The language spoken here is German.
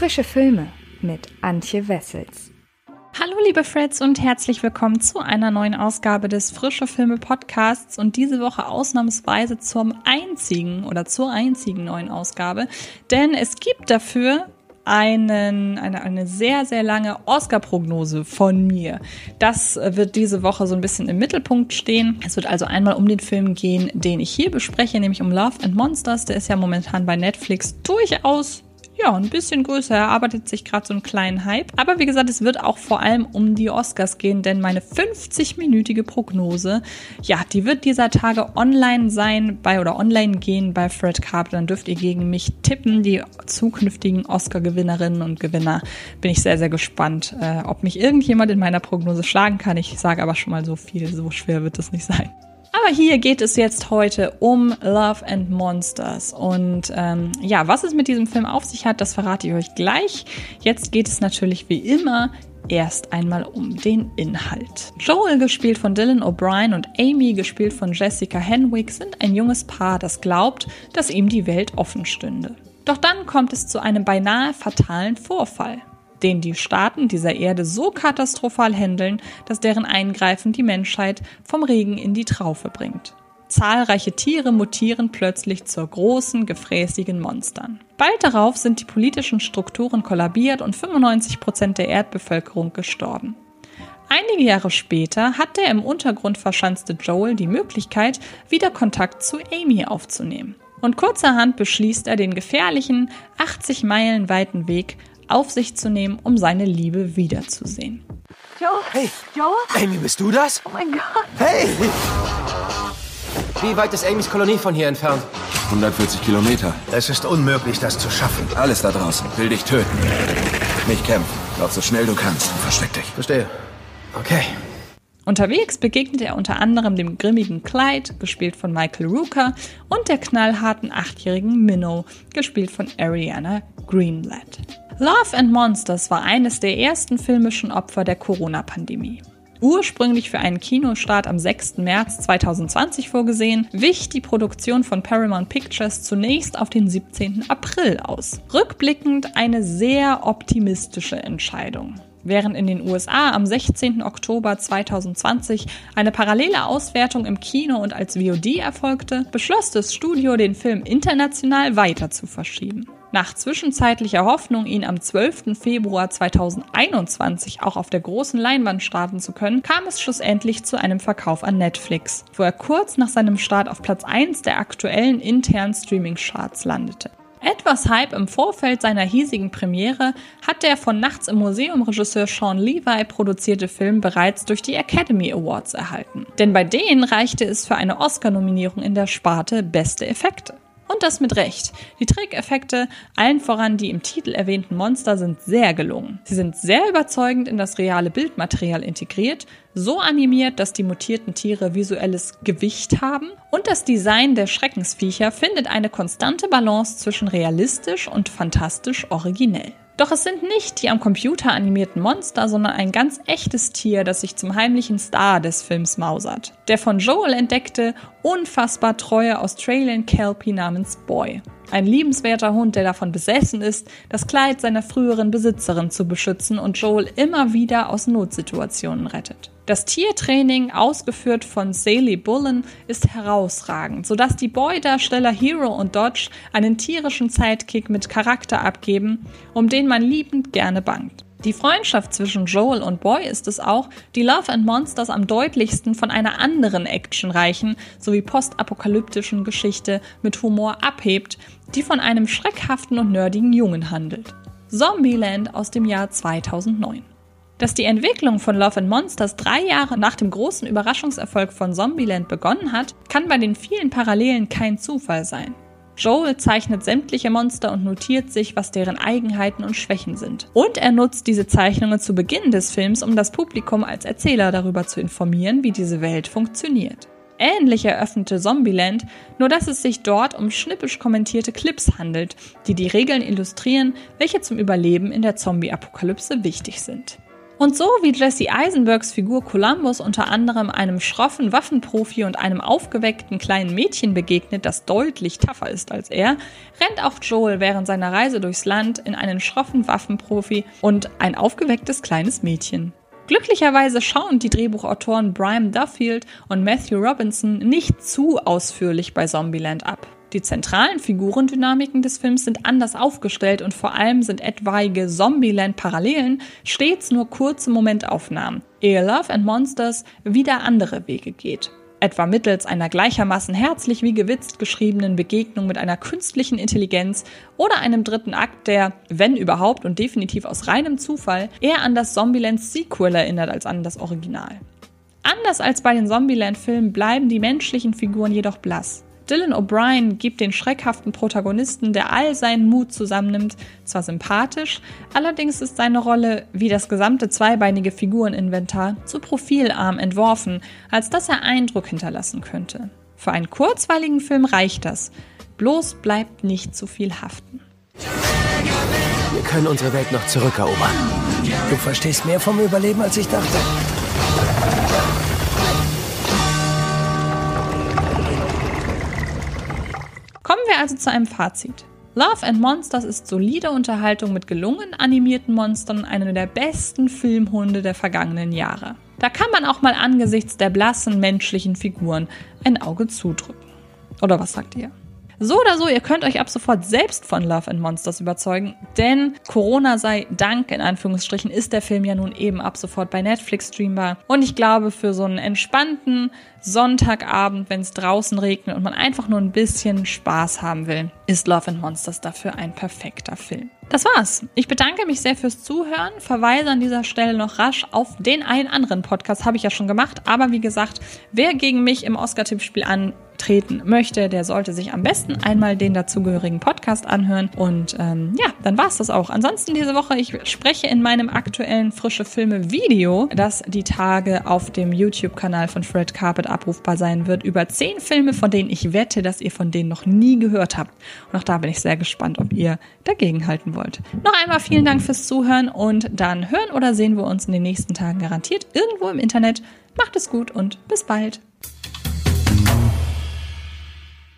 Frische Filme mit Antje Wessels. Hallo liebe Freds und herzlich willkommen zu einer neuen Ausgabe des Frische Filme Podcasts und diese Woche ausnahmsweise zum einzigen oder zur einzigen neuen Ausgabe, denn es gibt dafür einen, eine, eine sehr, sehr lange Oscar-Prognose von mir. Das wird diese Woche so ein bisschen im Mittelpunkt stehen. Es wird also einmal um den Film gehen, den ich hier bespreche, nämlich um Love and Monsters. Der ist ja momentan bei Netflix durchaus ja, ein bisschen größer. Er arbeitet sich gerade so einen kleinen Hype. Aber wie gesagt, es wird auch vor allem um die Oscars gehen, denn meine 50-minütige Prognose, ja, die wird dieser Tage online sein bei oder online gehen bei Fred Carp. Dann dürft ihr gegen mich tippen. Die zukünftigen Oscar-Gewinnerinnen und Gewinner bin ich sehr, sehr gespannt, äh, ob mich irgendjemand in meiner Prognose schlagen kann. Ich sage aber schon mal so viel, so schwer wird es nicht sein. Aber hier geht es jetzt heute um Love and Monsters. Und ähm, ja, was es mit diesem Film auf sich hat, das verrate ich euch gleich. Jetzt geht es natürlich wie immer erst einmal um den Inhalt. Joel, gespielt von Dylan O'Brien, und Amy, gespielt von Jessica Henwick, sind ein junges Paar, das glaubt, dass ihm die Welt offen stünde. Doch dann kommt es zu einem beinahe fatalen Vorfall den die Staaten dieser Erde so katastrophal handeln, dass deren Eingreifen die Menschheit vom Regen in die Traufe bringt. Zahlreiche Tiere mutieren plötzlich zur großen, gefräßigen Monstern. Bald darauf sind die politischen Strukturen kollabiert und 95 Prozent der Erdbevölkerung gestorben. Einige Jahre später hat der im Untergrund verschanzte Joel die Möglichkeit, wieder Kontakt zu Amy aufzunehmen. Und kurzerhand beschließt er den gefährlichen, 80 Meilen weiten Weg auf sich zu nehmen, um seine Liebe wiederzusehen. Joe? Hey! Joe? Amy, bist du das? Oh mein Gott! Hey! Wie weit ist Amys Kolonie von hier entfernt? 140 Kilometer. Es ist unmöglich, das zu schaffen. Alles da draußen will dich töten. Nicht kämpfen. Lauf so schnell du kannst und versteck dich. Verstehe. Okay. Unterwegs begegnet er unter anderem dem grimmigen Clyde, gespielt von Michael Rooker, und der knallharten achtjährigen Minnow, gespielt von Ariana Greenblatt. Love and Monsters war eines der ersten filmischen Opfer der Corona-Pandemie. Ursprünglich für einen Kinostart am 6. März 2020 vorgesehen, wich die Produktion von Paramount Pictures zunächst auf den 17. April aus. Rückblickend eine sehr optimistische Entscheidung. Während in den USA am 16. Oktober 2020 eine parallele Auswertung im Kino und als VOD erfolgte, beschloss das Studio, den Film international weiter zu verschieben. Nach zwischenzeitlicher Hoffnung, ihn am 12. Februar 2021 auch auf der großen Leinwand starten zu können, kam es schlussendlich zu einem Verkauf an Netflix, wo er kurz nach seinem Start auf Platz 1 der aktuellen internen Streaming-Charts landete. Etwas Hype im Vorfeld seiner hiesigen Premiere hat der von Nachts im Museum Regisseur Sean Levi produzierte Film bereits durch die Academy Awards erhalten. Denn bei denen reichte es für eine Oscar-Nominierung in der Sparte Beste Effekte. Und das mit Recht. Die Trickeffekte, allen voran die im Titel erwähnten Monster, sind sehr gelungen. Sie sind sehr überzeugend in das reale Bildmaterial integriert, so animiert, dass die mutierten Tiere visuelles Gewicht haben und das Design der Schreckensviecher findet eine konstante Balance zwischen realistisch und fantastisch originell. Doch es sind nicht die am Computer animierten Monster, sondern ein ganz echtes Tier, das sich zum heimlichen Star des Films mausert. Der von Joel entdeckte, unfassbar treue Australian Kelpie namens Boy. Ein liebenswerter Hund, der davon besessen ist, das Kleid seiner früheren Besitzerin zu beschützen und Joel immer wieder aus Notsituationen rettet. Das Tiertraining, ausgeführt von Sally Bullen, ist herausragend, sodass die Boy-Darsteller Hero und Dodge einen tierischen Sidekick mit Charakter abgeben, um den man liebend gerne bangt. Die Freundschaft zwischen Joel und Boy ist es auch, die Love and Monsters am deutlichsten von einer anderen actionreichen sowie postapokalyptischen Geschichte mit Humor abhebt, die von einem schreckhaften und nerdigen Jungen handelt. Zombieland aus dem Jahr 2009. Dass die Entwicklung von Love and Monsters drei Jahre nach dem großen Überraschungserfolg von Zombieland begonnen hat, kann bei den vielen Parallelen kein Zufall sein. Joel zeichnet sämtliche Monster und notiert sich, was deren Eigenheiten und Schwächen sind. Und er nutzt diese Zeichnungen zu Beginn des Films, um das Publikum als Erzähler darüber zu informieren, wie diese Welt funktioniert. Ähnlich eröffnete Zombieland, nur dass es sich dort um schnippisch kommentierte Clips handelt, die die Regeln illustrieren, welche zum Überleben in der Zombie-Apokalypse wichtig sind. Und so wie Jesse Eisenbergs Figur Columbus unter anderem einem schroffen Waffenprofi und einem aufgeweckten kleinen Mädchen begegnet, das deutlich tougher ist als er, rennt auch Joel während seiner Reise durchs Land in einen schroffen Waffenprofi und ein aufgewecktes kleines Mädchen. Glücklicherweise schauen die Drehbuchautoren Brian Duffield und Matthew Robinson nicht zu ausführlich bei Zombieland ab. Die zentralen Figurendynamiken des Films sind anders aufgestellt und vor allem sind etwaige Zombieland-Parallelen stets nur kurze Momentaufnahmen, ehe Love and Monsters wieder andere Wege geht. Etwa mittels einer gleichermaßen herzlich wie gewitzt geschriebenen Begegnung mit einer künstlichen Intelligenz oder einem dritten Akt, der, wenn überhaupt und definitiv aus reinem Zufall, eher an das Zombieland Sequel erinnert als an das Original. Anders als bei den Zombieland-Filmen bleiben die menschlichen Figuren jedoch blass. Dylan O'Brien gibt den schreckhaften Protagonisten, der all seinen Mut zusammennimmt, zwar sympathisch, allerdings ist seine Rolle, wie das gesamte zweibeinige Figureninventar, zu profilarm entworfen, als dass er Eindruck hinterlassen könnte. Für einen kurzweiligen Film reicht das. Bloß bleibt nicht zu viel haften. Wir können unsere Welt noch zurückerobern. Du verstehst mehr vom Überleben, als ich dachte. Also zu einem Fazit. Love and Monsters ist solide Unterhaltung mit gelungen animierten Monstern, eine der besten Filmhunde der vergangenen Jahre. Da kann man auch mal angesichts der blassen menschlichen Figuren ein Auge zudrücken. Oder was sagt ihr? So oder so, ihr könnt euch ab sofort selbst von Love and Monsters überzeugen, denn Corona sei Dank, in Anführungsstrichen, ist der Film ja nun eben ab sofort bei Netflix streambar. Und ich glaube, für so einen entspannten Sonntagabend, wenn es draußen regnet und man einfach nur ein bisschen Spaß haben will, ist Love and Monsters dafür ein perfekter Film. Das war's. Ich bedanke mich sehr fürs Zuhören, verweise an dieser Stelle noch rasch auf den einen anderen Podcast, habe ich ja schon gemacht, aber wie gesagt, wer gegen mich im Oscar-Tippspiel an treten möchte, der sollte sich am besten einmal den dazugehörigen Podcast anhören. Und ähm, ja, dann war's das auch. Ansonsten diese Woche, ich spreche in meinem aktuellen Frische Filme Video, das die Tage auf dem YouTube-Kanal von Fred Carpet abrufbar sein wird, über zehn Filme, von denen ich wette, dass ihr von denen noch nie gehört habt. Und auch da bin ich sehr gespannt, ob ihr dagegen halten wollt. Noch einmal vielen Dank fürs Zuhören und dann hören oder sehen wir uns in den nächsten Tagen garantiert irgendwo im Internet. Macht es gut und bis bald.